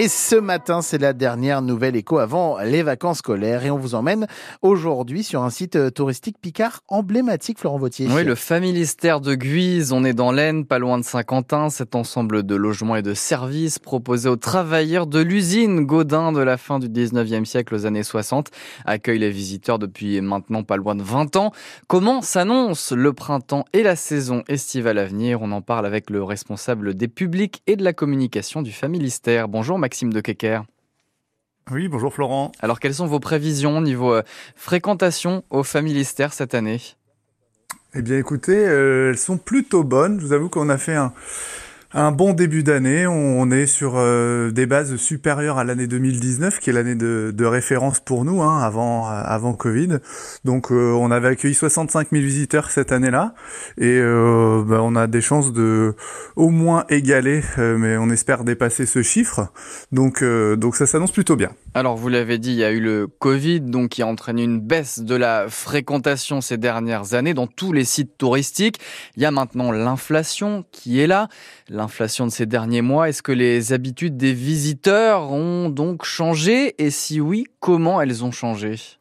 Et ce matin, c'est la dernière nouvelle écho avant les vacances scolaires et on vous emmène aujourd'hui sur un site euh, touristique Picard emblématique, Florent Vautier. Oui, le Familistère de Guise, on est dans l'Aisne, pas loin de Saint-Quentin. Cet ensemble de logements et de services proposés aux travailleurs de l'usine Gaudin de la fin du 19e siècle aux années 60 accueille les visiteurs depuis maintenant pas loin de 20 ans. Comment s'annonce le printemps et la saison estivale à venir? On en parle avec le responsable des publics et de la communication du Familistère. Bonjour Maxime de Kecker. Oui, bonjour Florent. Alors, quelles sont vos prévisions niveau euh, fréquentation au Familistère cette année? Eh bien, écoutez, euh, elles sont plutôt bonnes. Je vous avoue qu'on a fait un, un bon début d'année. On est sur euh, des bases supérieures à l'année 2019, qui est l'année de, référence pour nous, hein, avant Covid. Donc, euh, on avait accueilli 65 000 visiteurs cette année-là, et euh, bah, on a des chances de au moins égaler, mais on espère dépasser ce chiffre. Donc, donc ça s'annonce plutôt bien. Alors, vous l'avez dit, il y a eu le Covid, donc qui a entraîné une baisse de la fréquentation ces dernières années dans tous les sites touristiques. Il y a maintenant l'inflation qui est là l'inflation de ces derniers mois. Est-ce que les habitudes des visiteurs ont donc changé? Et si oui, comment elles ont changé?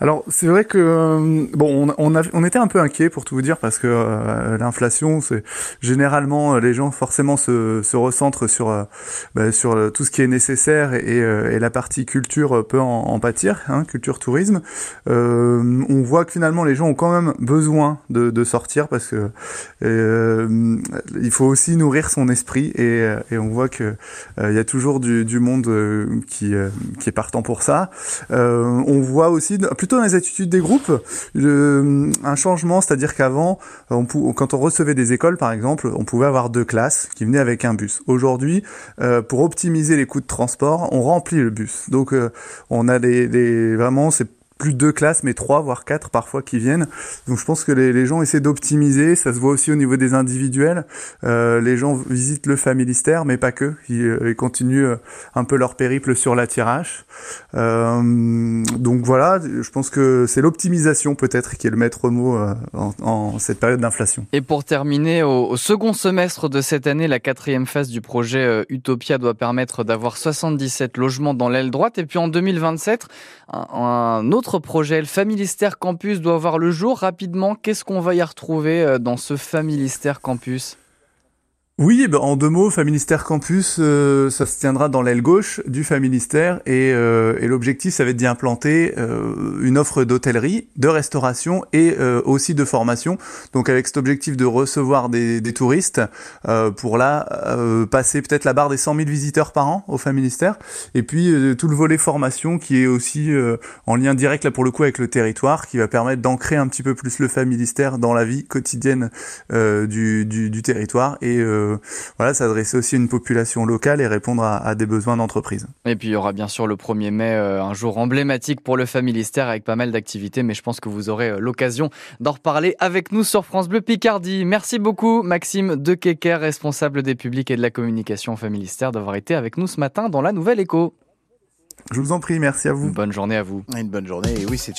Alors c'est vrai que euh, bon, on, on, on, était un peu inquiet pour tout vous dire parce que euh, l'inflation, c'est généralement euh, les gens forcément se, se recentrent sur bah, sur tout ce qui est nécessaire et, et la partie culture peut en, en pâtir, hein, culture tourisme. on voit que finalement les gens ont quand même besoin de, de sortir parce que il faut aussi nourrir son esprit et, et on voit que il y a toujours du, du monde qui qui est partant pour ça. on voit aussi plutôt dans les attitudes des groupes, un changement, c'est-à-dire qu'avant, quand on recevait des écoles, par exemple, on pouvait avoir deux classes qui venaient avec un bus. Aujourd'hui, euh, pour optimiser les coûts de transport, on remplit le bus. Donc, euh, on a des, des vraiment, c'est plus de deux classes, mais trois, voire quatre parfois qui viennent. Donc je pense que les, les gens essaient d'optimiser. Ça se voit aussi au niveau des individuels. Euh, les gens visitent le familistère, mais pas que. Ils, euh, continuent euh, un peu leur périple sur. Euh, donc voilà, je pense que c'est l'optimisation peut-être qui est le maître mot en, cette période d'inflation. Et pour terminer, au, second semestre de cette année, la quatrième phase du projet Utopia doit permettre d'avoir 77 logements dans l'aile droite. Et puis en 2027, un, un autre projet, le Familistère Campus, doit voir le jour rapidement. Qu'est-ce qu'on va y retrouver euh, dans ce Familistère Campus? Oui, eh ben, en deux mots, Familistère Campus, euh, ça se tiendra dans l'aile gauche du Familistère et, euh, et l'objectif, ça va être d'y implanter euh, une offre d'hôtellerie, de restauration et euh, aussi de formation. Donc avec cet objectif de recevoir des, touristes pour là passer peut-être la barre des 100 000 visiteurs par an au Familistère et puis tout le volet formation qui est aussi en lien direct là pour le coup avec le territoire, qui va permettre d'ancrer un petit peu plus le Familistère dans la vie quotidienne du, du, du, territoire et voilà, s'adresser aussi à une population locale et répondre à, à des besoins d'entreprise. Et puis il y aura bien sûr le 1er mai, euh, un jour emblématique pour le Familistère avec pas mal d'activités, mais je pense que vous aurez euh, l'occasion d'en reparler avec nous sur France Bleu Picardie. Merci beaucoup Maxime De Kecker, responsable des publics et de la communication au Familistère, d'avoir été avec nous ce matin dans la Nouvelle Écho. Je vous en prie, merci à vous. Une bonne journée à vous. Une bonne journée, et oui, c'est